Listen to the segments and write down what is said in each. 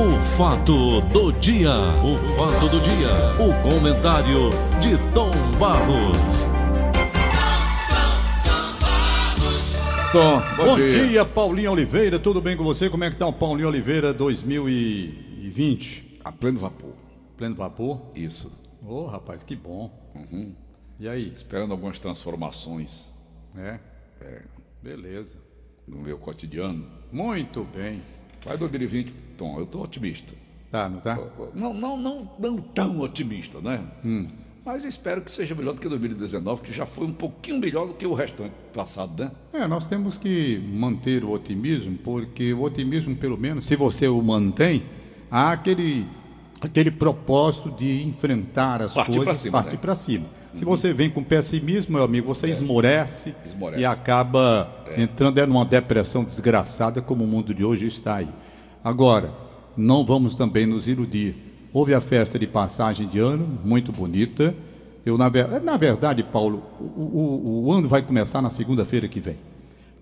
O fato do dia, o fato do dia, o comentário de Tom Barros. Tom, bom, Bom dia. dia. Paulinho Oliveira, tudo bem com você? Como é que tá o Paulinho Oliveira 2020? A pleno vapor. Pleno vapor? Isso. Ô, rapaz, que bom. E aí? Esperando algumas transformações É? Beleza. no meu cotidiano. Muito bem. Vai 2020, Tom, eu tô otimista. Tá, não tá? Não, não, não, não tão otimista, né? Mas espero que seja melhor do que 2019, que já foi um pouquinho melhor do que o restante passado, né? É, nós temos que manter o otimismo, porque o otimismo, pelo menos, se você o mantém, há aquele, aquele propósito de enfrentar as Partir coisas, cima, partir né? para cima. Se você vem com pessimismo, meu amigo, você esmorece, Esmorece. e acaba entrando é numa depressão desgraçada como o mundo de hoje está aí. Agora, não vamos também nos iludir. Houve a festa de passagem de ano, muito bonita. Eu, na, ver- na verdade, Paulo, o, o- o ano vai começar na segunda-feira que vem.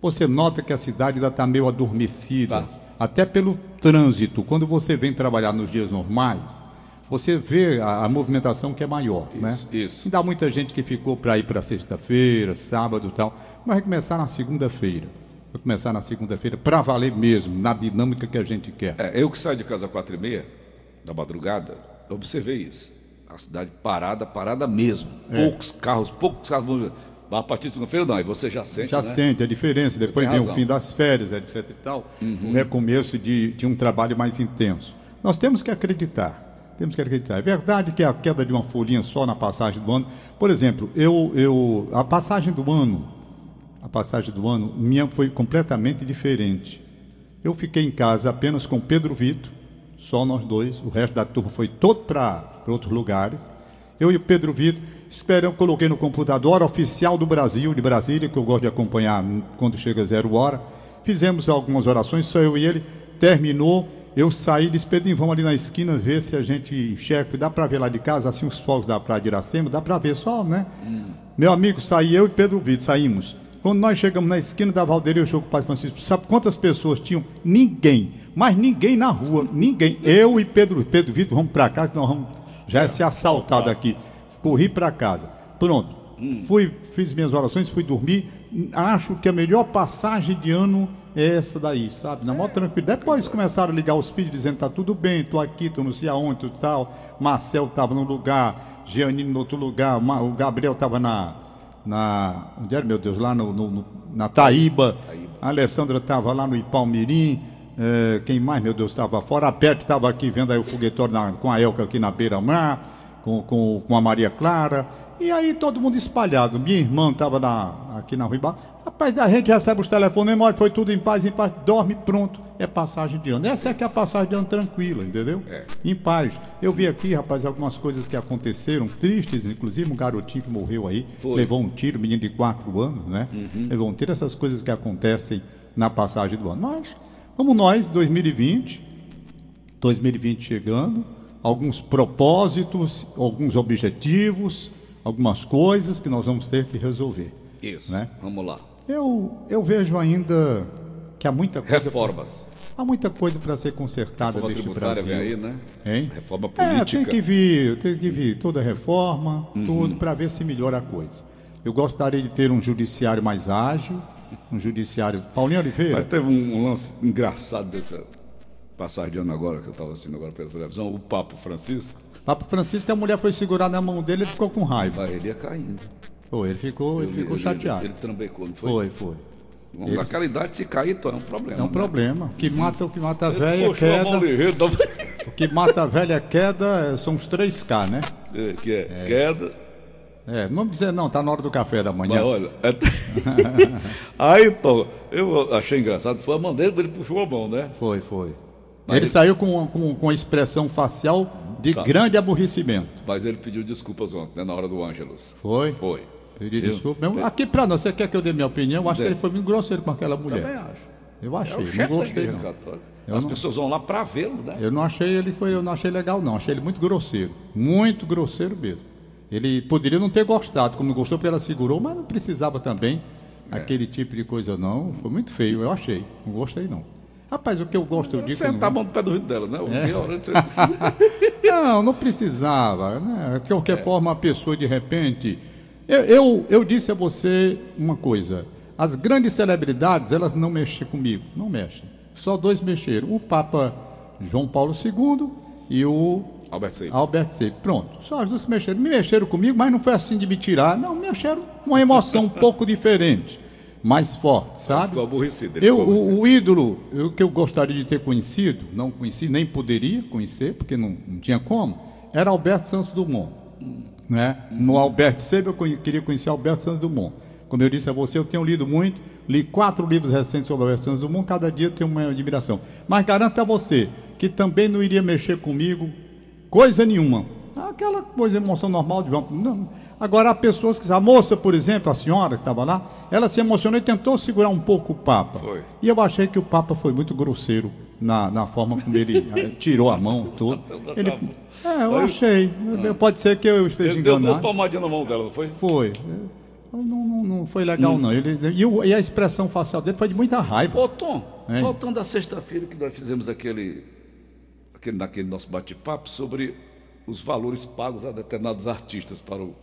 Você nota que a cidade ainda está meio adormecida, Tá. Até pelo trânsito. Quando você vem trabalhar nos dias normais, você vê a, a movimentação que é maior, né? Isso, isso. E dá muita gente que ficou para ir para sexta-feira, sábado e tal. Mas vai começar na segunda-feira. Vai começar na segunda-feira para valer mesmo, na dinâmica que a gente quer. É, eu que saio de casa às quatro e meia da madrugada, observei isso. A cidade parada, parada mesmo. É. Poucos carros, poucos carros. A partir de segunda-feira não, aí você já sente, Já né? sente a diferença. Depois vem o razão. fim das férias, etc e tal. Uhum. O recomeço de, de um trabalho mais intenso. Nós temos que acreditar. Temos que acreditar. É verdade que a queda de uma folhinha só na passagem do ano. Por exemplo, eu, eu, a passagem do ano, a passagem do ano, minha foi completamente diferente. Eu fiquei em casa apenas com Pedro Vitor, só nós dois. O resto da turma foi todo para outros lugares. Eu e o Pedro Vitor, esperamos, coloquei no computador oficial do Brasil, de Brasília, que eu gosto de acompanhar quando chega zero hora. Fizemos algumas orações, só eu e ele. Terminou, eu saí, disse, Pedrinho, vamos ali na esquina ver se a gente enxerga. Dá para ver lá de casa, assim, os fogos da Praia de Iracema, dá para ver só, né? Meu amigo, saí eu e Pedro Vitor, saímos. Quando nós chegamos na esquina da Valdeira, eu chego com o Pai Francisco. Sabe quantas pessoas tinham? Ninguém. Mas ninguém na rua. Ninguém. Eu e Pedro, Pedro Vitor vamos para casa, nós vamos já ser assaltado aqui. Corri para casa. Pronto. Fui, fiz minhas orações, fui dormir. Acho que a melhor passagem de ano é essa daí, sabe? Na maior tranquilidade. Depois começaram a ligar os filhos dizendo: tá tudo bem, tô aqui, tô não sei aonde, tudo tal. Marcel estava num lugar, Giannini no outro lugar, o Gabriel estava na, na. Onde era, meu Deus? Lá no, no- na Taíba. A Alessandra estava lá no Ipalmirim. eh, quem mais, meu Deus, estava fora? A Pet estava aqui vendo aí o foguetório na- com a Elca aqui na beira-mar, com, com, com a Maria Clara. E aí todo mundo espalhado. Minha irmã estava aqui na Rua Iba. Rapaz, a gente recebe os telefonemas, foi tudo em paz, em paz, dorme, pronto. É passagem de ano. Essa é que é a passagem de ano tranquila, entendeu? É. Em paz. Eu vi aqui, rapaz, algumas coisas que aconteceram, tristes, inclusive um garotinho que morreu aí, Foi. levou um tiro, menino de 4 anos, né? Levou um tiro, essas coisas que acontecem na passagem do ano. Mas, vamos nós, 2020, 2020 chegando, alguns propósitos, alguns objetivos, algumas coisas que nós vamos ter que resolver. Isso. Né? Vamos lá. Eu, eu vejo ainda que há muita coisa. Reformas. Há muita coisa para ser consertada Reforma neste Brasil. vem aí, né? Hein? Reforma É, política. tem que vir, tem que vir toda a reforma, Uhum. tudo, para ver se melhora a coisa. Eu gostaria de ter um judiciário mais ágil, um judiciário. Paulinho Oliveira, Mas teve um lance engraçado dessa passagem de ano agora, que eu estava assistindo agora pela televisão, o Papo Francisco, Papo Francisco, a mulher foi segurar na mão dele, ele ficou com raiva. ele ia caindo. Foi, ele ficou, ele ficou Ele- chateado. Ele, ele trambecou, não foi? Foi, foi. Ele- Naquela idade, se cair, então é um problema. É um né? problema. O que mata, o que mata a Ele velha é queda. O que mata a velha é queda é- são os 3K, né? É, que é, queda. É, vamos dizer não, tá na hora do café da Mas manhã. olha, é- aí então, eu achei engraçado, foi a mão dele, ele puxou a mão, né? Foi, foi. Mas ele ele- saiu com, com, com a expressão facial de Tá. grande aborrecimento. Mas ele pediu desculpas ontem, né, na hora do Ângelus. Foi? Foi. Pedi Eu- desculpa. Aqui pra nós, você quer que eu dê minha opinião? Eu acho Dê. que ele foi muito grosseiro com aquela mulher. Também acho. Eu É achei, o não gostei não. As não- pessoas vão lá pra vê-lo, né? Eu não achei ele foi, eu não achei legal não, achei ele muito grosseiro, muito grosseiro mesmo. Ele poderia não ter gostado, como não gostou porque ela segurou, mas não precisava também É. aquele tipo de coisa não. Foi muito feio, eu achei. Não gostei não. Rapaz, o que eu gosto, eu digo. Sentar a mão no pé do vidro dela, né? É. não, não precisava. Né? De qualquer é. forma, a pessoa, de repente. Eu, eu, eu, disse a você uma coisa. As grandes celebridades, elas não mexem comigo. Não mexem. Só dois mexeram. O Papa João Paulo II e o Albert Seib. Albert Seib. Pronto. Só as duas mexeram. Me mexeram comigo, mas não foi assim de me tirar. Não, me mexeram com uma emoção um pouco diferente. Mais forte, sabe? Ficou aborrecido. Eu, o, o, ídolo o que eu gostaria de ter conhecido, não conheci, nem poderia conhecer, porque não, não tinha como, era Alberto Santos Dumont. Né? No Albert Seib eu queria conhecer Alberto Santos Dumont. Como eu disse a você, eu tenho lido muito, li quatro livros recentes sobre Alberto Santos Dumont, cada dia eu tenho uma admiração. Mas garanto a você que também não iria mexer comigo coisa nenhuma. Aquela coisa, emoção normal de não. Agora, há pessoas que. A moça, por exemplo, a senhora que estava lá, ela se emocionou e tentou segurar um pouco o Papa. Foi. E eu achei que o Papa foi muito grosseiro na, na forma como ele tirou a mão, tudo. Ele, é, eu achei. Pode ser que eu esteja ele enganado. Deu duas palmadinhas na mão dela, não foi? Foi. Não, não, não foi legal, hum. não. Ele, e, e, a expressão facial dele foi de muita raiva. Ô, Tom, é. voltando à sexta-feira que nós fizemos aquele, aquele naquele nosso bate-papo sobre os valores pagos a determinados artistas para o.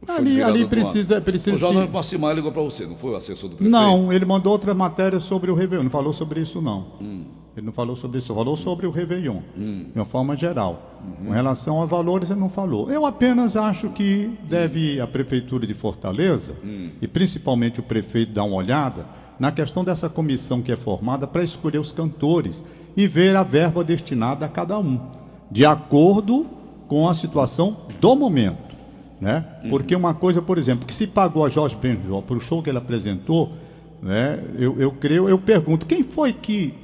o ali ali precisa, precisa. O Jornal que... Massimar ligou para você, não foi o assessor do prefeito? Não, ele mandou outra matéria sobre o Réveillon, não falou sobre isso, não. Hum. Ele não falou sobre isso, falou sobre o Réveillon, hum. de uma forma geral. Uhum. Com relação a valores, ele não falou. Eu apenas acho que deve a Prefeitura de Fortaleza, hum. e principalmente o prefeito, dar uma olhada na questão dessa comissão que é formada para escolher os cantores e ver a verba destinada a cada um, de acordo com a situação do momento. Né? Uhum. Porque uma coisa, por exemplo, que se pagou a Jorge Benjó para o show que ele apresentou, né? eu, eu creio, eu pergunto, quem foi que.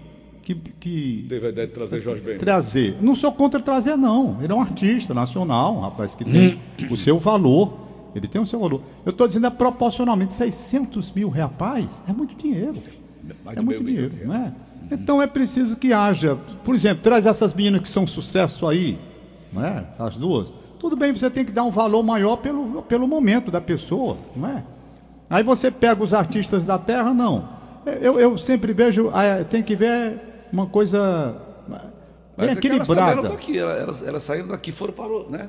que, que Teve a ideia de trazer Jorge Benjó? Trazer. Não sou contra trazer, não. Ele é um artista nacional, um rapaz que tem o seu valor. Ele tem o seu valor. Eu estou dizendo, é proporcionalmente 600 mil reais. É muito dinheiro. Mais é muito dinheiro, não é? Uhum. Então é preciso que haja, por exemplo, traz essas meninas que são sucesso aí, não é? As duas. Tudo bem, você tem que dar um valor maior pelo, pelo momento da pessoa, não é? Aí você pega os artistas da terra, não. Eu, eu sempre vejo, ah, tem que ver uma coisa bem equilibrada. Elas, daqui, elas, elas saíram daqui foram para o, né?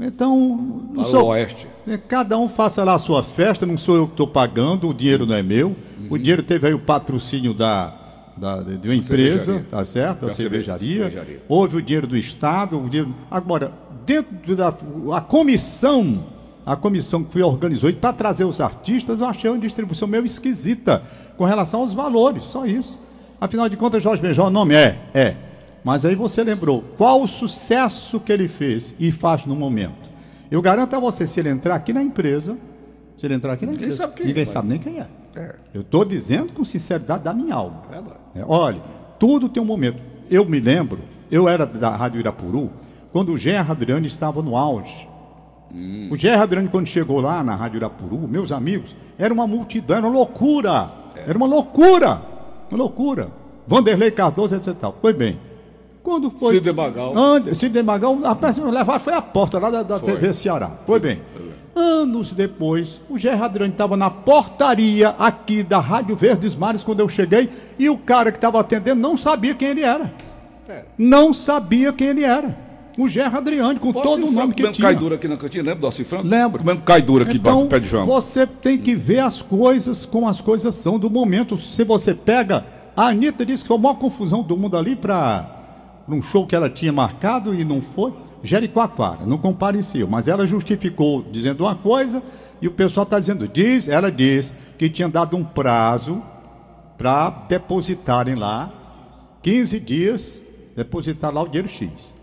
Então, para sou, o oeste. É, cada um faça lá a sua festa, não sou eu que estou pagando, o dinheiro não é meu. Uhum. O dinheiro teve aí o patrocínio da, da, de uma empresa, tá certo? Da cervejaria. cervejaria. Houve o dinheiro do Estado. O dinheiro... Agora, dentro da a comissão, a comissão que foi organizou para trazer os artistas, eu achei uma distribuição meio esquisita com relação aos valores, só isso. Afinal de contas, Jorge Benjó, o nome é, é. Mas aí você lembrou qual o sucesso que ele fez e faz no momento. Eu garanto a você, se ele entrar aqui na empresa, se ele entrar aqui na empresa, sabe ninguém é, sabe nem quem é. é. Eu estou dizendo com sinceridade da minha alma. É, olha, tudo tem um momento. Eu me lembro, eu era da Rádio Irapuru, quando o Gerard Adriano estava no auge. Hum. O Gerard Adriano, quando chegou lá na Rádio Irapuru, meus amigos, era uma multidão, era uma loucura. É. Era uma loucura. Uma loucura. Vanderlei Cardoso, etc. Pois bem, quando foi. Cid Magal. Cid Magal, a pessoa levar foi a porta lá da, da TV Ceará. Pois bem. Anos depois, o Gerard Adriano estava na portaria aqui da Rádio Verdes Mares quando eu cheguei e o cara que estava atendendo não sabia quem ele era. É. Não sabia quem ele era. O Gerard Adriano, com todo o nome que tinha. Caidura aqui na cantina, lembra do Alci Franco? Lembro. Comendo caidura aqui então, pé de João. Você tem que ver as coisas como as coisas são do momento. Se você pega. A Anitta disse que foi a maior confusão do mundo ali para um show que ela tinha marcado e não foi. Jericoacoara, não compareceu, mas ela justificou dizendo uma coisa e o pessoal está dizendo, diz, ela diz que tinha dado um prazo para depositarem lá 15 dias, depositar lá o dinheiro X.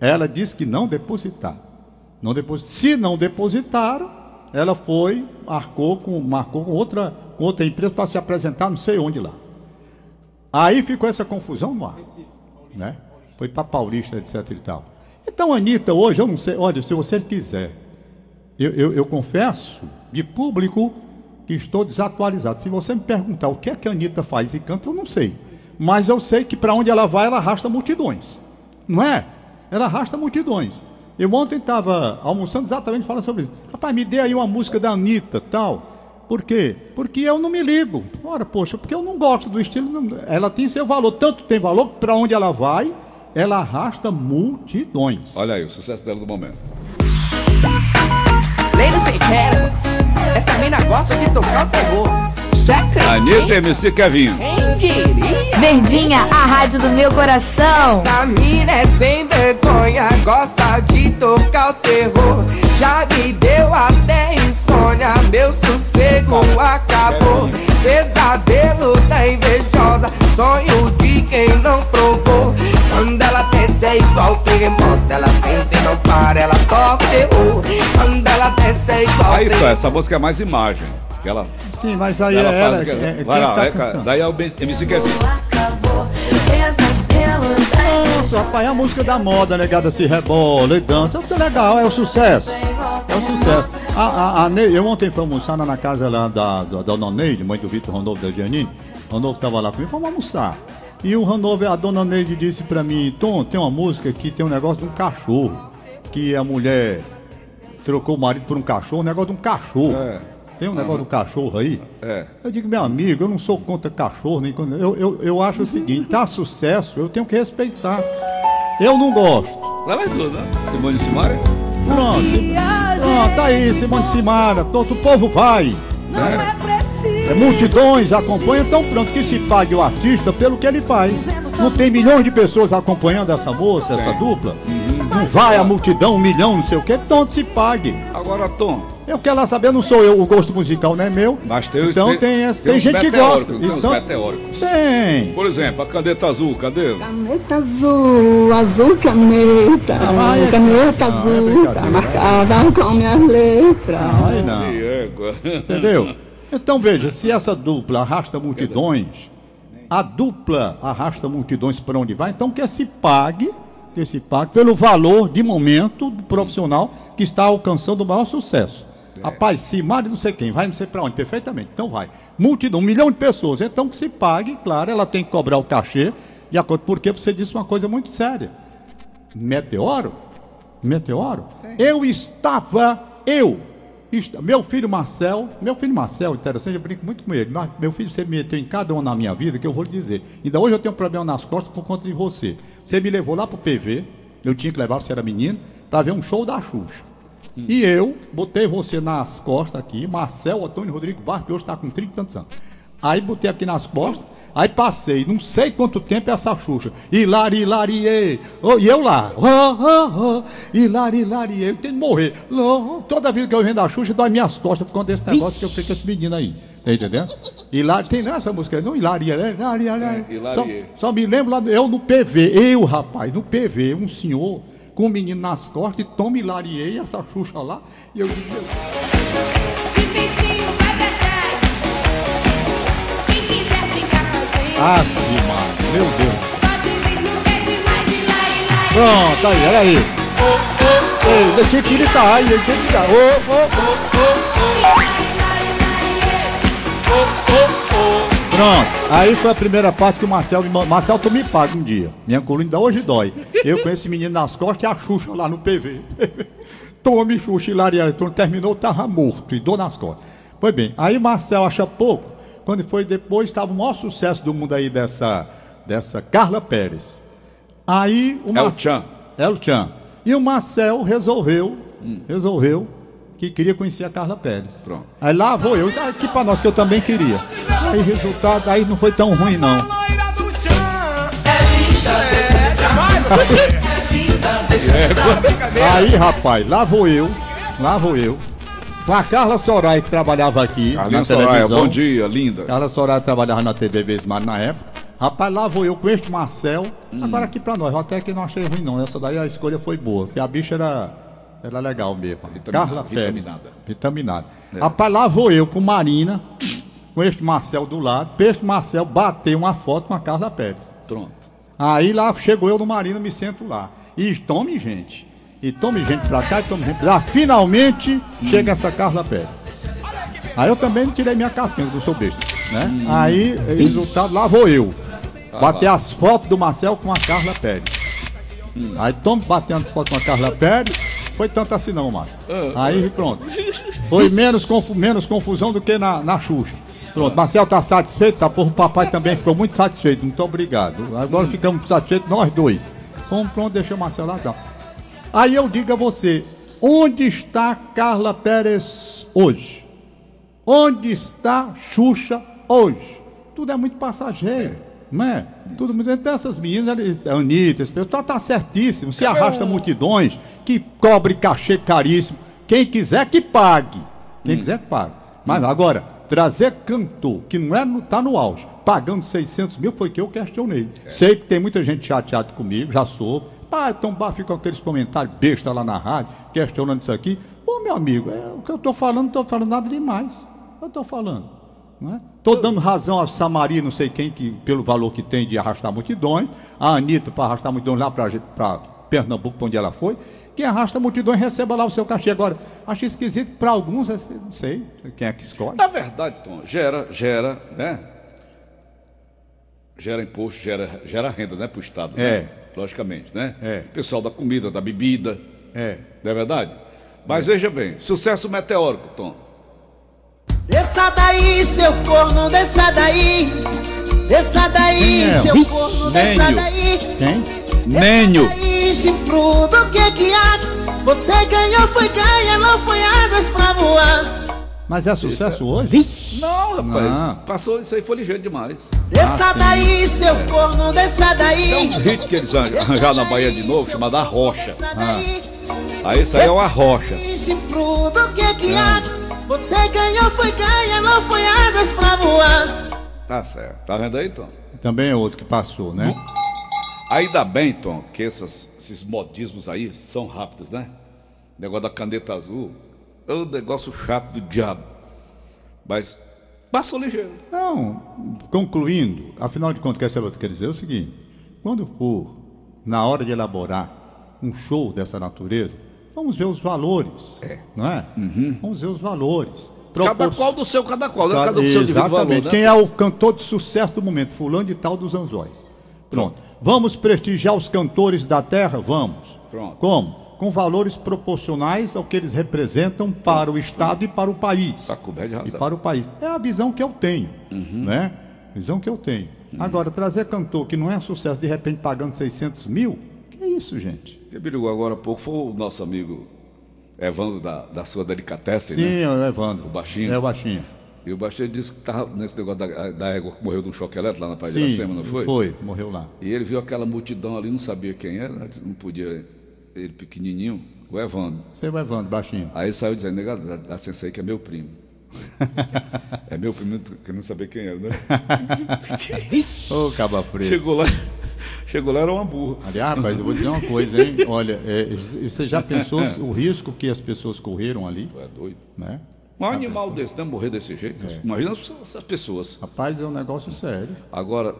Ela disse que não depositaram. Não deposit... Se não depositaram, ela foi, marcou com, marcou com outra, com outra empresa para se apresentar, não sei onde lá. Aí ficou essa confusão no ar. Né? Foi para Paulista, etc e tal. Então, Anitta, hoje, eu não sei, olha, se você quiser, eu, eu, eu confesso de público que estou desatualizado. Se você me perguntar o que é que a Anitta faz e canta, eu não sei. Mas eu sei que para onde ela vai, ela arrasta multidões. Não é? Ela arrasta multidões. Eu ontem estava almoçando exatamente falando sobre isso. Rapaz, me dê aí uma música da Anitta, tal. Por quê? Porque eu não me ligo. Ora, poxa, porque eu não gosto do estilo. Ela tem seu valor, tanto tem valor para onde ela vai, ela arrasta multidões. Olha aí, o sucesso dela do momento. Lady sem quero. Essa mina gosta de tocar o terror. Isso é crente, Anitta hein? MC Kevinho. Quem diria? Verdinha, a rádio do meu coração. Essa mina é sem vergonha, gosta de tocar o terror. Já me deu até insônia, meu sossego acabou. Pesadelo da invejosa, sonho de quem não provou. Quando ela desce é igual terremoto, ela sente e não para, ela toca o terror. Quando ela desce é igual Aí, terremoto. essa música é mais imagem. Que ela, Sim, mas aí ela é faz ela. que- é- é Vai lá, tá é, daí é o MC da Nossa, rapaz, é a música da moda, negada se rebola e dança. É legal, é o sucesso. É o sucesso. A, a, a Ney- eu ontem fui almoçar na casa lá da, da, da Dona Neide, mãe do Vitor Randolfo da Giannini. Randolfo estava lá comigo, fomos almoçar. E o Randolfo, a Dona Neide disse pra mim, Tom, tem uma música aqui, tem um negócio de um cachorro. Que a mulher trocou o marido por um cachorro, um negócio de um cachorro. É. Tem um negócio de um cachorro aí? É. Eu digo, meu amigo, eu não sou contra cachorro, nem contra... Eu, eu, eu acho o seguinte, tá sucesso, eu tenho que respeitar. Eu não gosto. Lá vai tudo, né? Simone Simara. Pronto, pronto, tá aí, Simone Simara, todo o povo vai. É, multidões acompanham, então pronto, que se pague o artista pelo que ele faz. Não tem milhões de pessoas acompanhando essa moça, essa dupla? Não vai a multidão, um milhão, não sei o que, então se pague. Agora, Tom, Eu quero lá saber, não sou eu, o gosto musical não é meu. mas tem os. Então tem, esse- tem tem uns gente que gosta. Tem Então, meteóricos. tem. Por exemplo, a caneta azul, cadê? Caneta azul, azul caneta, Ah, vai, esse- caneta é azul, brincadeira. tá marcada com minhas letras. Aí não. Entendeu? Então veja, se essa dupla arrasta multidões, a dupla arrasta multidões para onde vai, então que se pague, que se pague pelo valor de momento do profissional que está alcançando o maior sucesso. Rapaz, se Mari não sei quem, vai não sei para onde, perfeitamente. Então vai. Multidão, um milhão de pessoas. Então que se pague, claro, ela tem que cobrar o cachê, de acordo, porque você disse uma coisa muito séria. Meteoro? Meteoro? Eu estava, eu, est- meu filho Marcel, meu filho Marcel, interessante, eu brinco muito com ele. Mas, meu filho, você me meteu em cada uma na minha vida que eu vou lhe dizer. Ainda hoje eu tenho um problema nas costas por conta de você. Você me levou lá pro PV, eu tinha que levar, você era menino, para ver um show da Xuxa. E eu botei você nas costas aqui, Marcel Antônio Rodrigo Barros, que hoje está com 30 e tantos anos. Aí botei aqui nas costas, aí passei, não sei quanto tempo essa Xuxa. Hilari, hilariê. Oh, e eu lá. Oh, oh, oh. Hilari, hilariê. Eu tenho que morrer. Toda vida que eu vendo a Xuxa, dói minhas costas por conta desse negócio que eu fiquei com esse menino aí. Tá entendendo? Hilari, tem nessa música, não Hilari, é Hilari, Hilari. É, Hilariê. Só, só me lembro lá, eu no PV, eu rapaz, no PV, um senhor com um menino nas costas e toma Hilariê e essa Xuxa lá. E eu digo, demais, meu Deus. Pronto, aí, olha aí. Ei, deixa que ele tá aí, tem que. Ô, ô, ô, Pronto, aí foi a primeira parte que o Marcel me mandou. Marcel, tu me paga um dia. Minha coluna ainda hoje dói. Eu com esse menino nas costas e a Xuxa lá no PV. Tome Xuxa. Quando terminou, tava morto e dor nas costas. Pois bem, aí Marcel acha pouco. Quando foi depois, estava o maior sucesso do mundo aí dessa, dessa Carla Pérez. Aí o É o Marcel. Tchan. É o Tchan. E o Marcel resolveu, resolveu que queria conhecer a Carla Pérez. Pronto. Aí lá vou eu, tá aqui pra nós que eu também queria. Aí resultado, aí não foi tão ruim não. Aí rapaz, lá vou eu, lá vou eu. Com a Carla Soraya que trabalhava aqui Carlinhos na Soraya, televisão. bom dia, linda. Carla Soraya trabalhava na TV Vesmar na época. Rapaz, lá vou eu com este Marcel. Agora aqui pra nós, até que não achei ruim não. Essa daí a escolha foi boa. Porque a bicha era, era legal mesmo. Vitamina- Carla Pérez. vitaminada. Vitaminada. Rapaz, lá vou eu com Marina, com este Marcel do lado. Este Marcel bater uma foto com a Carla Pérez. Pronto. Aí lá chegou eu no Marina, me sento lá. E tome gente. E tome gente pra cá, e tome gente pra lá. Finalmente chega essa Carla Pérez. Aí eu também tirei minha casquinha, que eu sou besta. Né? Aí, resultado, lá vou eu. Bater as fotos do Marcel com a Carla Pérez. Aí tomo batendo as fotos com a Carla Pérez. Foi tanto assim não, macho. Aí pronto. Foi menos, confu- menos confusão do que na, na Xuxa. Pronto, Marcel tá satisfeito? Tá, porra, o papai também ficou muito satisfeito. Muito obrigado. Agora ficamos satisfeitos nós dois. Vamos pronto, deixa o Marcel lá então. Aí eu digo a você, onde está Carla Pérez hoje? Onde está Xuxa hoje? Tudo é muito passageiro, não é? Tudo muito. Então essas meninas, Anitta, esse pessoal tá certíssimo. Se arrasta multidões, que cobre cachê caríssimo. Quem quiser que pague. Quem quiser que pague. Mas agora, trazer cantor que não é no, tá no auge, pagando 600 mil, foi que eu questionei. Sei que tem muita gente chateada comigo, já sou. Então bah, fica com aqueles comentários besta lá na rádio, questionando isso aqui. Pô, meu amigo, é, o que eu tô falando, não tô falando nada demais. Eu tô falando. Não é? Dando razão a Samaria, não sei quem, que, pelo valor que tem de arrastar multidões, a Anitta para arrastar multidões lá para Pernambuco, pra onde ela foi. Quem arrasta multidões receba lá o seu cachê. Agora, acho esquisito para alguns, é- não sei quem é que escolhe. Na verdade, Tom, gera, gera, né? Gera imposto, gera, gera renda, né, para o Estado. É. Logicamente, né? É. Pessoal da comida, da bebida, É. não é verdade? Mas veja bem, sucesso meteórico, Tom. Desça daí, seu corno, desça daí. Desça daí, é? seu corno, desça daí. Quem? Nenho. Chifrudo, o que que há? Você ganhou, foi ganha, não foi águas pra voar. Mas é sucesso hoje? Não, rapaz. Não. Passou, isso aí foi ligeiro demais. Desça daí, seu corno, desça daí. Isso é um hits que eles arranjaram na Bahia de novo, chamado A Rocha. Desça daí. Aí isso aí é uma rocha. Chifrudo, o que há? Você ganhou, foi ganha, não foi águas pra voar. Tá certo. Tá vendo aí, Tom? Também é outro que passou, né? Ainda bem, Tom, que essas- esses modismos aí são rápidos, né? Negócio da caneta azul. É um negócio chato do diabo. Mas passou ligeiro. Não, concluindo, afinal de contas, quer saber o que quer dizer? É o seguinte: quando for na hora de elaborar um show dessa natureza, vamos ver os valores, não é? Vamos ver os valores. Cada Propor- qual do seu, cada qual, né? Cada- Cada do seu Exatamente. valor, né? Quem é o cantor de sucesso do momento? Fulano de tal dos Anzóis. Pronto. Vamos prestigiar os cantores da terra? Vamos. Pronto. Como? Com valores proporcionais ao que eles representam para o Estado e para o país. Tá coberto de E razão. para o país. É a visão que eu tenho, né? Visão que eu tenho. Agora, trazer cantor que não é sucesso, de repente pagando 600 mil, que é isso, gente? Quem me ligou agora há pouco foi o nosso amigo Evandro da, da sua delicatessen, Sim, né? é o Evandro. O baixinho. É o baixinho. E o baixinho disse que estava nesse negócio da, da égua que morreu de um choque elétrico lá na Praia de Sim, Iracema, não foi? foi, morreu lá. E ele viu aquela multidão ali, não sabia quem era, não podia, ele pequenininho, o Evandro. Você é o Evandro, baixinho. Aí ele saiu dizendo, negado, dá, dá aí que é meu primo. é meu primo, querendo saber quem era, né? Ô, caba preso. Chegou lá, chegou lá, era uma burra. Aliás, rapaz, eu vou dizer uma coisa, hein? Olha, é, você já pensou o risco que as pessoas correram ali, é doido. né? Um animal desse, né? Morrer desse jeito. Imagina as as pessoas. Rapaz, é um negócio sério. Agora,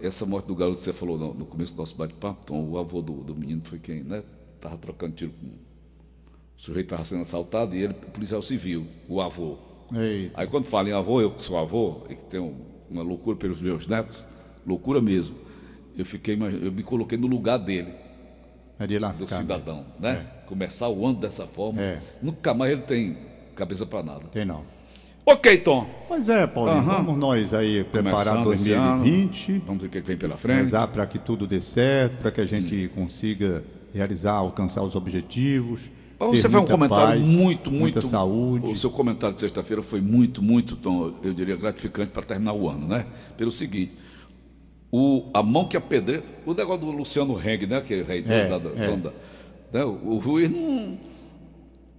essa morte do garoto que você falou no, no começo do nosso bate-papo, Tom, o avô do, do menino foi quem, né? Tava trocando tiro com. O sujeito estava sendo assaltado e ele, policial civil, o avô. Eita. Aí quando fala em avô, eu que sou avô, e que tenho uma loucura pelos meus netos, loucura mesmo. Eu fiquei, eu me coloquei no lugar dele, É de do cidadão, né? Começar o ano dessa forma, É. nunca mais ele tem cabeça para nada. Tem não. Ok, Tom. Pois é, Paulinho, Aham. vamos nós aí preparar Começando esse ano. 2020, Vamos ver o que que vem pela frente. rezar para que tudo dê certo, para que a gente consiga realizar, alcançar os objetivos. Você fez um comentário paz, muito, muito. Muita saúde. O seu comentário de sexta-feira foi muito, muito, Tom, eu diria, gratificante para terminar o ano, né? Pelo seguinte. O, a mão que apedreia. O negócio do Luciano Heng, né? Que é rei É, da, da- é. da- né? O, o juiz não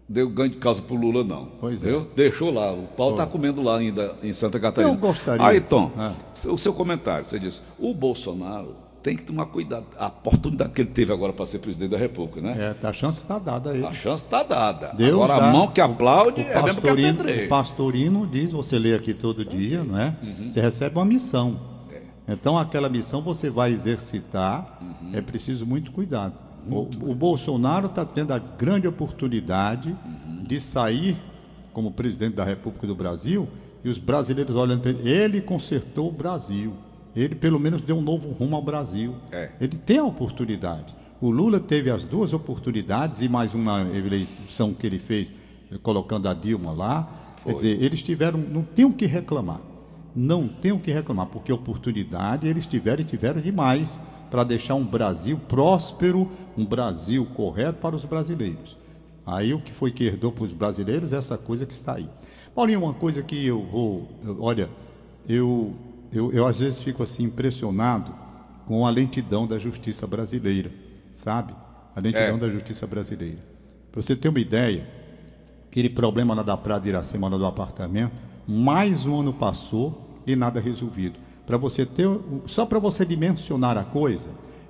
deu ganho de causa pro Lula, não. Pois é. Deixou lá. O pau está comendo lá ainda em Santa Catarina. Eu gostaria- Aí, Tom, Ah. o seu comentário, você disse, o Bolsonaro tem que tomar cuidado. A oportunidade que ele teve agora para ser presidente da República, né? É, tá, a chance está dada aí. A chance está dada. Deus Agora dá. a mão que aplaude O é mesmo que apedreia. o pastorino diz, você lê aqui todo dia, não é? Uhum. Você recebe uma missão. É. Então aquela missão você vai exercitar, Uhum. é preciso muito cuidado. o, o Bolsonaro está tendo a grande oportunidade Uhum. de sair como presidente da República do Brasil e os brasileiros olhando para ele. Ele consertou o Brasil. Ele pelo menos deu um novo rumo ao Brasil. É. Ele tem a oportunidade. O Lula teve as duas oportunidades e mais uma eleição que ele fez colocando a Dilma lá. Quer dizer, eles tiveram, não tem o que reclamar. Não tem o que reclamar, porque oportunidade eles tiveram e tiveram demais para deixar um Brasil próspero, um Brasil correto para os brasileiros. Aí o que foi que herdou para os brasileiros é essa coisa que está aí. Paulinho, uma coisa que eu vou. eu- olha, eu, eu, eu às vezes fico assim impressionado com a lentidão da justiça brasileira, sabe? A lentidão É. da justiça brasileira. Para você ter uma ideia, aquele problema lá da Praia de Iracema, lá do apartamento, mais um ano passou e nada resolvido. Para você ter, só para você dimensionar a coisa,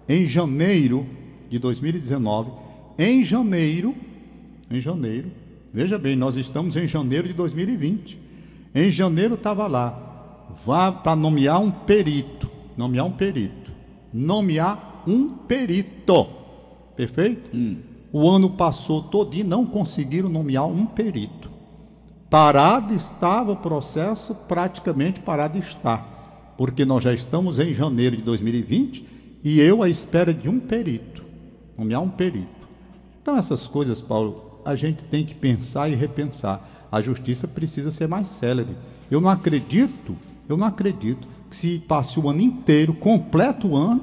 em janeiro de 2019, em janeiro, em janeiro, veja bem, nós estamos em janeiro de 2020. Em janeiro estava lá, vá para nomear um perito, nomear um perito, nomear um perito, perfeito? O ano passou todo e não conseguiram nomear um perito. Parado estava o processo, praticamente parado está, porque nós já estamos em janeiro de 2020 e eu à espera de um perito, nomear um perito. Então essas coisas, Paulo, a gente tem que pensar e repensar. A justiça precisa ser mais célere. Eu não acredito, eu não acredito que se passe o ano inteiro, completo o ano,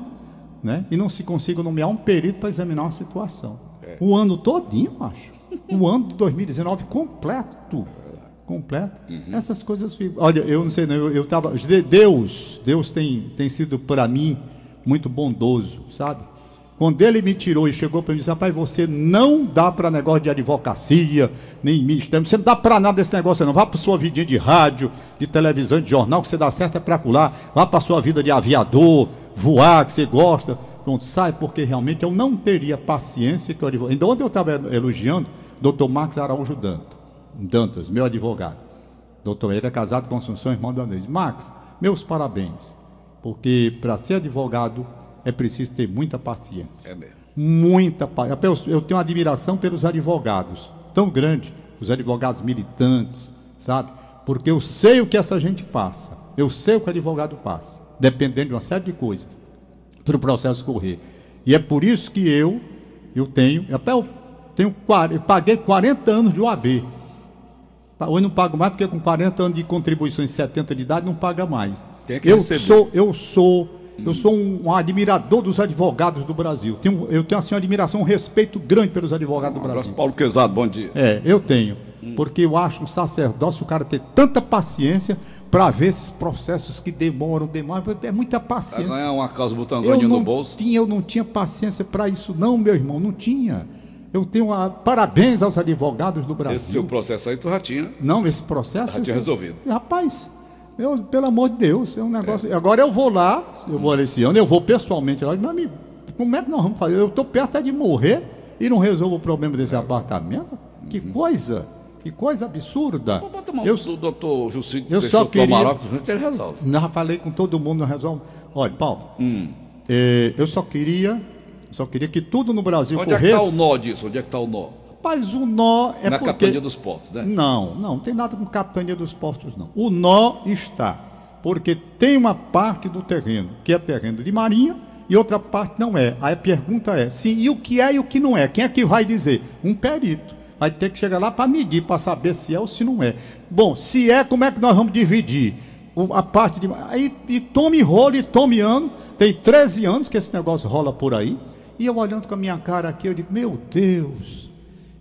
né, e não se consiga nomear um perito para examinar uma situação. O ano todinho, macho. O ano de 2019 completo. Completo. Essas coisas. ficam- Olha, eu não sei, não, eu, eu tava. de- Deus, Deus tem, tem sido para mim muito bondoso, sabe? Quando ele me tirou e chegou para mim e disse: Rapaz, você não dá para negócio de advocacia, nem ministério, você não dá para nada desse negócio, não. Vá para sua vidinha de rádio, de televisão, de jornal, que você dá certo é para lá. Vá para sua vida de aviador, voar, que você gosta. Pronto, sai, porque realmente eu não teria paciência que o advogado. Então, ontem eu estava elogiando doutor Marcos Araújo Dantas, Dantas, meu advogado. Doutor, ele é casado com Assunção, irmão da Neide. Max, meus parabéns, porque para ser advogado é preciso ter muita paciência. É mesmo. Muita paciência. Eu tenho admiração pelos advogados, tão grande, os advogados militantes, sabe? Porque eu sei o que essa gente passa, eu sei o que o advogado passa, dependendo de uma série de coisas, para o processo correr. E é por isso que eu, eu tenho, até eu tenho, eu paguei 40 anos de OAB. Hoje não pago mais porque com 40 anos de contribuições, 70 de idade, não paga mais. Que eu receber. sou, eu sou, eu sou um, um admirador dos advogados do Brasil. Tenho, eu tenho assim uma admiração, um respeito grande pelos advogados do Um abraço, Brasil. Paulo Quezado, bom dia. É, eu tenho. Porque eu acho um sacerdócio o cara ter tanta paciência para ver esses processos que demoram, demoram. É muita paciência. ganhar uma casa Eu botangônia não no bolso. tinha, eu não tinha paciência para isso, não, meu irmão, não tinha. Eu tenho a, parabéns aos advogados do Brasil. Esse seu processo aí tu já tinha. Não, esse processo. Já tinha esse- resolvido. Rapaz, eu, pelo amor de Deus, é um negócio. Agora eu vou lá, eu vou esse ano, eu vou pessoalmente lá, meu amigo, como é que nós vamos fazer? Eu estou perto é de morrer e não resolvo o problema desse apartamento? Que coisa, que coisa absurda. Vou botar uma Eu, do doutor Jucito. eu só queria- ele resolve. já falei com todo mundo, não resolve. Olha, Paulo, Hum. eh, eu só queria, só queria que tudo no Brasil Onde é que corresse. está o nó disso? Onde é que está o nó? Rapaz, o nó é Na porque... capitania dos portos, né? Não, não, não tem nada com capitania dos portos, não. O nó está, porque tem uma parte do terreno que é terreno de marinha e outra parte não é. Aí a pergunta é, sim, e o que é e o que não é? Quem é que vai dizer? Um perito. Vai ter que chegar lá para medir, para saber se é ou se não é. Bom, se é, como é que nós vamos dividir? O- a parte de. Aí e tome rolo e tome ano. Tem 13 anos que esse negócio rola por aí. E eu olhando com a minha cara aqui, eu digo, meu Deus,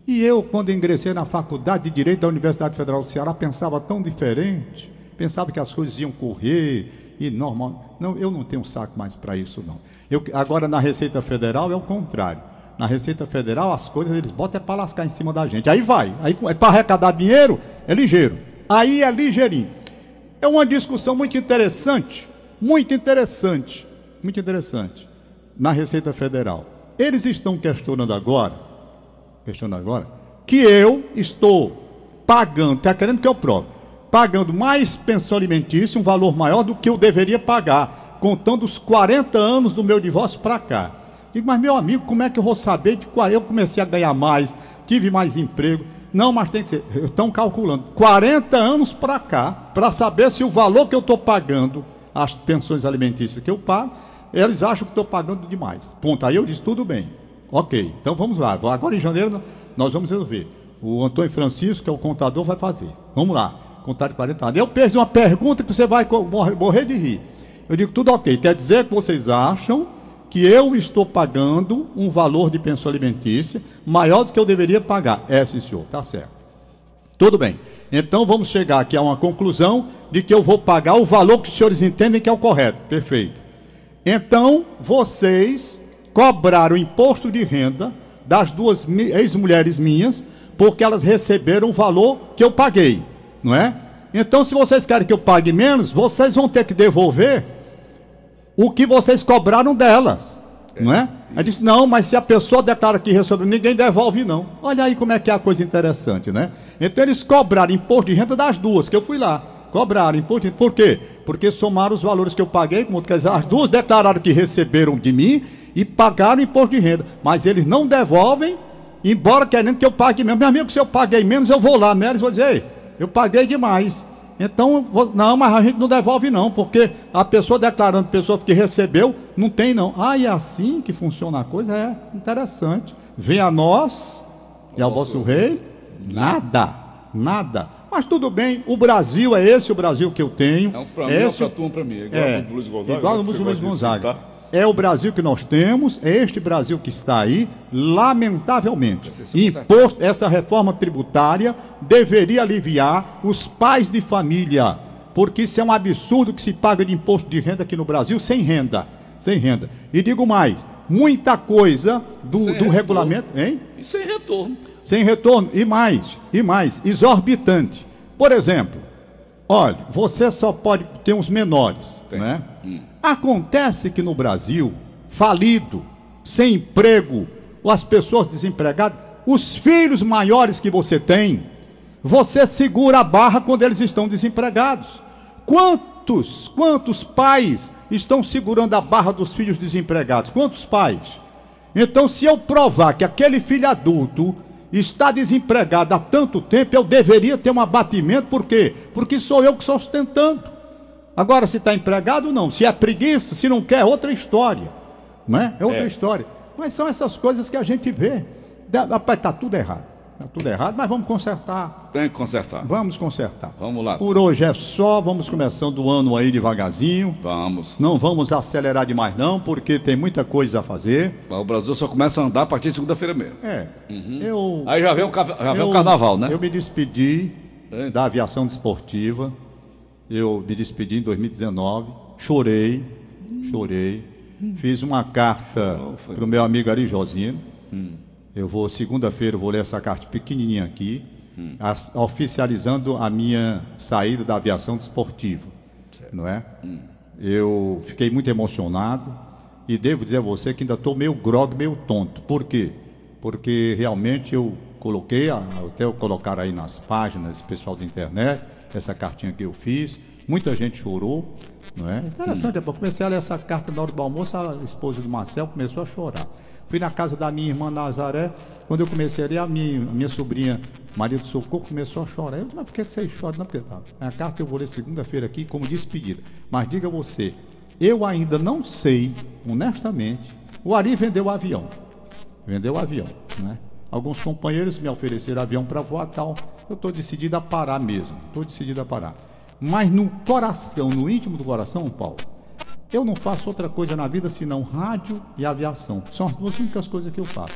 e eu, quando ingressei na faculdade de Direito da Universidade Federal do Ceará, pensava tão diferente. Pensava que as coisas iam correr e normal. Não, eu não tenho saco mais para isso, não. Eu, agora, na Receita Federal, é o contrário. Na Receita Federal, as coisas eles botam é para lascar em cima da gente. Aí vai. Aí é para arrecadar dinheiro, é ligeiro. Aí é ligeirinho. É uma discussão muito interessante, muito interessante, muito interessante na Receita Federal. Eles estão questionando agora, questionando agora, que eu estou pagando, está querendo que eu prove, pagando mais pensão alimentícia, um valor maior do que eu deveria pagar, contando os 40 anos do meu divórcio para cá. Digo, mas meu amigo, como é que eu vou saber de qual eu comecei a ganhar mais, tive mais emprego? Não, mas tem que ser. Estão calculando 40 anos para cá, para saber se o valor que eu estou pagando, as pensões alimentícias que eu pago, eles acham que estou pagando demais. Ponto. Aí eu disse, tudo bem. Ok, então vamos lá. Agora em janeiro nós vamos resolver. O Antônio Francisco, que é o contador, vai fazer. Vamos lá, contar de 40 anos. Eu perdi uma pergunta que você vai morrer de rir. Eu digo, tudo ok. Quer dizer que vocês acham que eu estou pagando um valor de pensão alimentícia maior do que eu deveria pagar? É, sim, senhor, tá certo. Tudo bem. Então vamos chegar aqui a uma conclusão de que eu vou pagar o valor que os senhores entendem que é o correto. Perfeito. Então vocês cobraram o imposto de renda das duas ex-mulheres minhas, porque elas receberam o valor que eu paguei, não é? Então, se vocês querem que eu pague menos, vocês vão ter que devolver o que vocês cobraram delas, não é? Aí disse, não, mas se a pessoa declara que recebeu, ninguém devolve não. Olha aí como é que é a coisa interessante, né? Então eles cobraram imposto de renda das duas, que eu fui lá. Cobraram imposto de renda. Por quê? Porque somaram os valores que eu paguei, como quer dizer, as duas declararam que receberam de mim e pagaram imposto de renda. Mas eles não devolvem, embora querendo que eu pague menos. Meu amigo, se eu paguei menos, eu vou lá neles e vou dizer, ei, eu paguei demais. Então, não, mas a gente não devolve não, porque a pessoa declarando, a pessoa que recebeu, não tem não. Ah, e é assim que funciona a coisa? É interessante. Vem a nós e ao vosso rei, nada, nada. Mas tudo bem, o Brasil é esse o Brasil que eu tenho. É um pra mim, é esse pra tu, um pra mim. É igual é, o Luiz Gonzaga, igual o Luiz Gonzaga. É o Brasil que nós temos, é este Brasil que está aí, lamentavelmente. Imposto, essa reforma tributária deveria aliviar os pais de família, porque isso é um absurdo que se paga de imposto de renda aqui no Brasil sem renda. Sem renda. E digo mais, muita coisa do, do regulamento. Hein? E sem retorno. sem retorno e mais, e mais, exorbitante. Por exemplo, olha, você só pode ter uns menores, né? Acontece que no Brasil, falido, sem emprego, ou as pessoas desempregadas, os filhos maiores que você tem, você segura a barra quando eles estão desempregados. Quantos, quantos pais estão segurando a barra dos filhos desempregados? Quantos pais? Então, se eu provar que aquele filho adulto está desempregado há tanto tempo, eu deveria ter um abatimento, por quê? Porque sou eu que estou sustentando. Agora, se está empregado, não. Se é preguiça, se não quer, é outra história. Não é? É outra É. história. Mas são essas coisas que a gente vê. Rapaz, está tudo errado. Está tudo errado, mas vamos consertar. Tem que consertar. Vamos consertar. Vamos lá. Por hoje é só, vamos começando o ano aí devagarzinho. Vamos. Não vamos acelerar demais, não, porque tem muita coisa a fazer. O Brasil só começa a andar a partir de segunda-feira mesmo. É. Eu, Aí já vem o, já vem o eu- carnaval, né? Eu me despedi É. da aviação desportiva. Eu me despedi em 2019. Chorei, chorei. Fiz uma carta Oh, para o meu amigo Ari Josino. Eu vou, segunda-feira, vou ler essa carta pequenininha aqui, as- oficializando a minha saída da aviação desportiva. Não é? Eu fiquei muito emocionado e devo dizer a você que ainda estou meio grog, meio tonto. Por quê? Porque realmente eu coloquei, até eu colocar aí nas páginas, pessoal da internet, essa cartinha que eu fiz. Muita gente chorou, não é? Interessante, eu comecei a ler essa carta na hora do almoço, a esposa do Marcel começou a chorar. Fui na casa da minha irmã Nazaré, quando eu comecei a ler, a minha, a minha sobrinha Maria do Socorro começou a chorar. Eu disse, mas por que você chora? Não, porque tá. A carta eu vou ler segunda-feira aqui como despedida. Mas diga você, eu ainda não sei, honestamente, o Ari vendeu o avião. Vendeu o avião, né? Alguns companheiros me ofereceram avião para voar tal. Eu estou decidido a parar mesmo. Estou decidido a parar. Mas no coração, no íntimo do coração, Paulo, eu não faço outra coisa na vida senão rádio e aviação. São as duas únicas coisas que eu faço.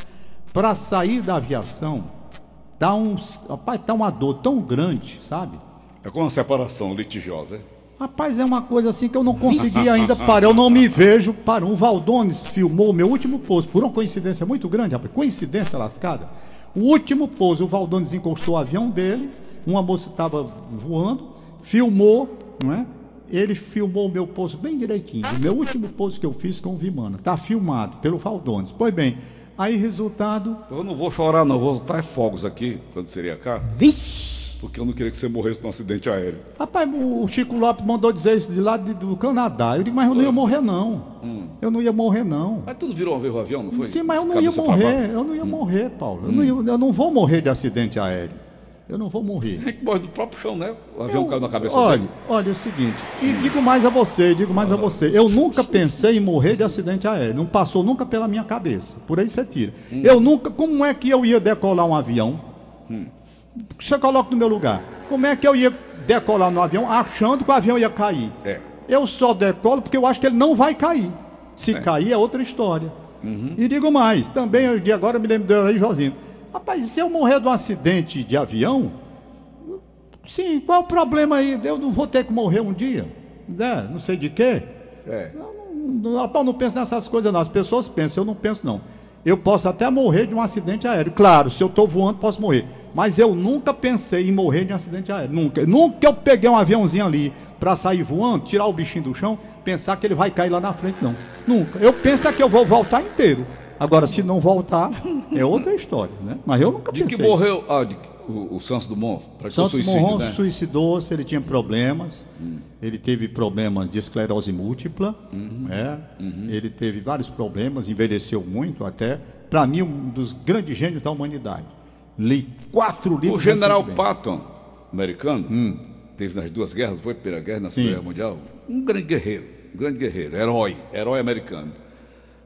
Para sair da aviação, dá um, rapaz, dá uma dor tão grande, sabe? É como uma separação litigiosa, é? Rapaz, é uma coisa assim que eu não consegui ainda parar. Eu não me vejo para um Valdones filmou o meu último pouso, por uma coincidência muito grande, rapaz. Coincidência lascada. O último pouso, o Valdones encostou o avião dele, uma moça estava voando, filmou, não é? Ele filmou o meu pouso bem direitinho. O meu último pouso que eu fiz com o Vimana. Está filmado pelo Valdones. Pois bem, aí resultado. Eu não vou chorar, não. Vou soltar fogos aqui, quando seria cá. Porque eu não queria que você morresse num acidente aéreo. Rapaz, o Chico Lopes mandou dizer isso de lá de- do Canadá. Eu digo, mas eu não ia morrer, não. Eu não ia morrer, não. Mas tudo virou o avião, não foi? Sim, mas eu não Cabeça ia morrer. Eu não ia morrer, Paulo. Eu, não ia- eu não vou morrer de acidente aéreo. Eu não vou morrer. É que morre do próprio chão, né? O avião Eu- caiu na cabeça olha, dele. olha é o seguinte, e digo mais a você, digo mais a você. Eu nunca pensei em morrer de acidente aéreo. Não passou nunca pela minha cabeça. Por aí você tira. Hum. Eu nunca. Como é que eu ia decolar um avião? Você coloca no meu lugar. Como é que eu ia decolar no avião achando que o avião ia cair? É. Eu só decolo porque eu acho que ele não vai cair. Se cair é outra história. E digo mais, também eu- de agora eu me lembro do aí, Josinho. Rapaz, se eu morrer de um acidente de avião, sim, qual é o problema aí? Eu não vou ter que morrer um dia? Né? Não sei de quê. É. Não, rapaz, não penso nessas coisas, não. As pessoas pensam, eu não penso, não. Eu posso até morrer de um acidente aéreo. Claro, se eu estou voando, posso morrer. Mas eu nunca pensei em morrer de um acidente aéreo. Nunca. Nunca eu peguei um aviãozinho ali para sair voando, tirar o bichinho do chão, pensar que ele vai cair lá na frente, não. Nunca. Eu penso que eu vou voltar inteiro. Agora, se não voltar, é outra história, né? Mas eu nunca De pensei. que morreu ah, de- o, o Santos Dumont? Santos suicídio, Dumont né? suicidou-se, ele tinha problemas, ele teve problemas de esclerose múltipla, Uhum. é, ele teve vários problemas, envelheceu muito até. Para mim, um dos grandes gênios da humanidade. Li quatro livros. O general. Patton, americano, teve nas duas guerras, foi pela guerra, na Hum. Segunda Guerra Mundial, um grande guerreiro, um grande guerreiro, herói, herói americano.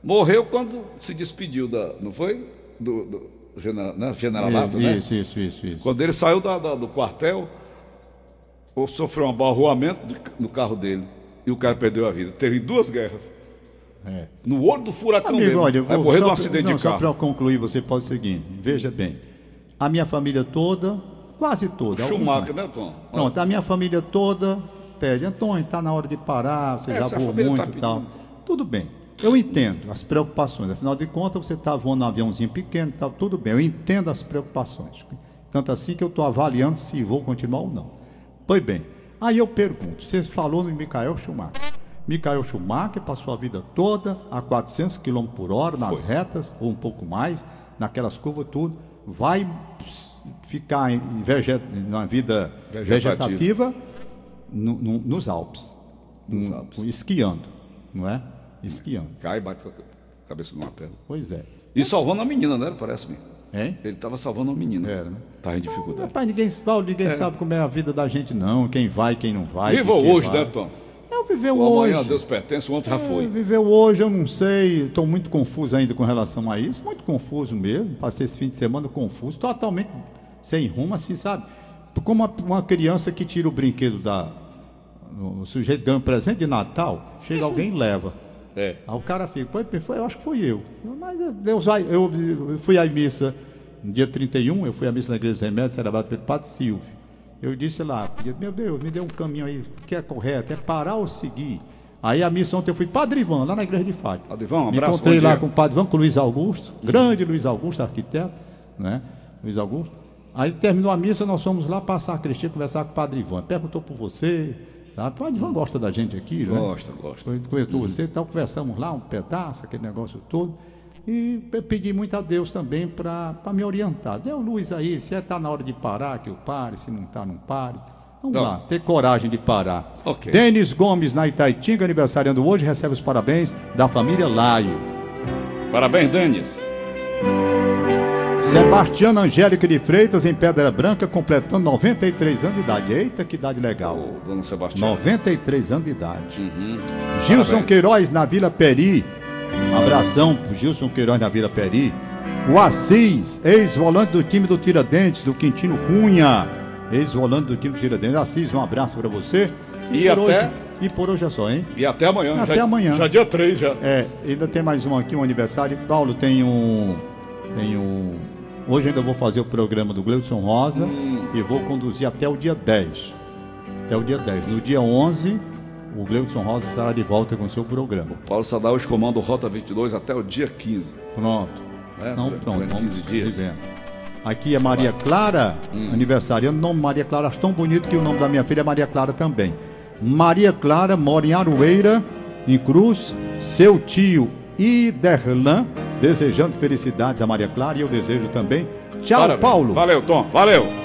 Morreu quando se despediu da, não foi? Do, do general, né? generalato, né? Isso, isso, isso, isso. Quando ele saiu da- da- do quartel, ou sofreu um abarroamento no carro dele e o cara perdeu a vida. Teve duas guerras. É. No olho do furacão Amigo, mesmo. olha, eu vou só um acidente não, de Só carro. para concluir, você pode seguinte: veja bem, a minha família toda, quase toda. alguns Schumacher, né, Tom? Pronto, a minha família toda pede, Antônio, está na hora de parar, você É, já voou família muito tá e tal. Tudo bem, eu entendo as preocupações. Afinal de contas, você está voando num aviãozinho pequeno e tal, tudo bem, eu entendo as preocupações. Tanto assim que eu estou avaliando se vou continuar ou não. Pois bem, aí eu pergunto, você falou no Michael Schumacher. Michael Schumacher passou a vida toda a 400 km por hora nas retas, ou um pouco mais, naquelas curvas tudo, vai ficar em veget... na vida Vegetativa. vegetativa no- no- nos Alpes, Nos Hum, Alpes. esquiando, não é? Esquiando. Cai e bate com a cabeça numa pedra. Pois é. E salvando a menina, né? Parece-me. Hein? Ele estava salvando a menina. Era, né? Tava em dificuldade. Rapaz, ninguém, Paulo, ninguém sabe como é a vida da gente, não. Quem vai, quem não vai. Viva quem hoje, vai. né, Tom? Eu viveu O hoje. amanhã Deus pertence, o ontem já É, foi. Viveu hoje, eu não sei, estou muito confuso ainda com relação a isso, muito confuso mesmo. Passei esse fim de semana confuso, totalmente sem rumo, assim, sabe? Como uma, uma criança que tira o brinquedo da. O, sujeito ganha um presente de Natal, chega alguém e leva. É. Aí o cara fica, "Pô, foi, eu acho que foi eu. Mas eh, Deus vai. Eu, eu fui à missa no dia 31, eu fui à missa na igreja dos remédios, celebrado pelo Padre Silvio. Eu disse lá, meu Deus, me dê um caminho aí, que é correto, é parar ou seguir? Aí a missa ontem eu fui Padre Ivan, lá na igreja de Fátima. Padre Ivan, um Me abraço, encontrei bom lá com o Padre Ivan, com o Luiz Augusto, grande Luiz Augusto, arquiteto, né? Luiz Augusto. Aí terminou a missa, nós fomos lá passar a Cristina, conversar com o Padre Ivan. Perguntou por você, sabe? O Padre Ivan gosta da gente aqui, né? Gosta, gosta. Foi- Comentou você e tal, conversamos lá um pedaço, aquele negócio todo. E pe- pedi muito a Deus também para me orientar. Deu luz aí, se está na hora de parar, que eu pare, se não está, não pare. Vamos Não. lá, ter coragem de parar. Ok. Denis Gomes, na Itaitinga, aniversariando hoje, recebe os parabéns da família Laio. Parabéns, Denis. Sebastiana Angélica de Freitas, em Pedra Branca, completando 93 anos de idade. Eita, que idade legal. Dona Sebastião. 93 anos de idade. Uhum. Gilson Parabéns. Queiroz na Vila Peri. Abração pro Gilson Queiroz na Vila Peri. O Assis, ex-volante do time do Tiradentes, do Quintino Cunha. Ex-volante do time do Tiradentes. Assis, um abraço para você. E por até- hoje, e por hoje é só, hein? E até amanhã. Até já, amanhã. Já dia 3 já. É, ainda tem mais um aqui, um aniversário. Paulo, tem um. Tem um. Hoje ainda vou fazer o programa do Gleudson Rosa Hum. e vou conduzir até o dia 10. Até o dia 10. No dia 11, o Gleudson Rosa estará de volta com o seu programa. Paulo Sadal comanda o Rota 22 até o dia 15. Pronto. É, Então, durante pronto, 15 vamos dias. vivendo. Aqui é Maria Clara, Hum. aniversariando. O nome Maria Clara, acho tão bonito que o nome da minha filha é Maria Clara também. Maria Clara mora em Aroeira, em Cruz. Seu tio Iderlan, desejando felicidades a Maria Clara e eu desejo também. Tchau, Parabéns. Paulo. Valeu, Tom. Valeu.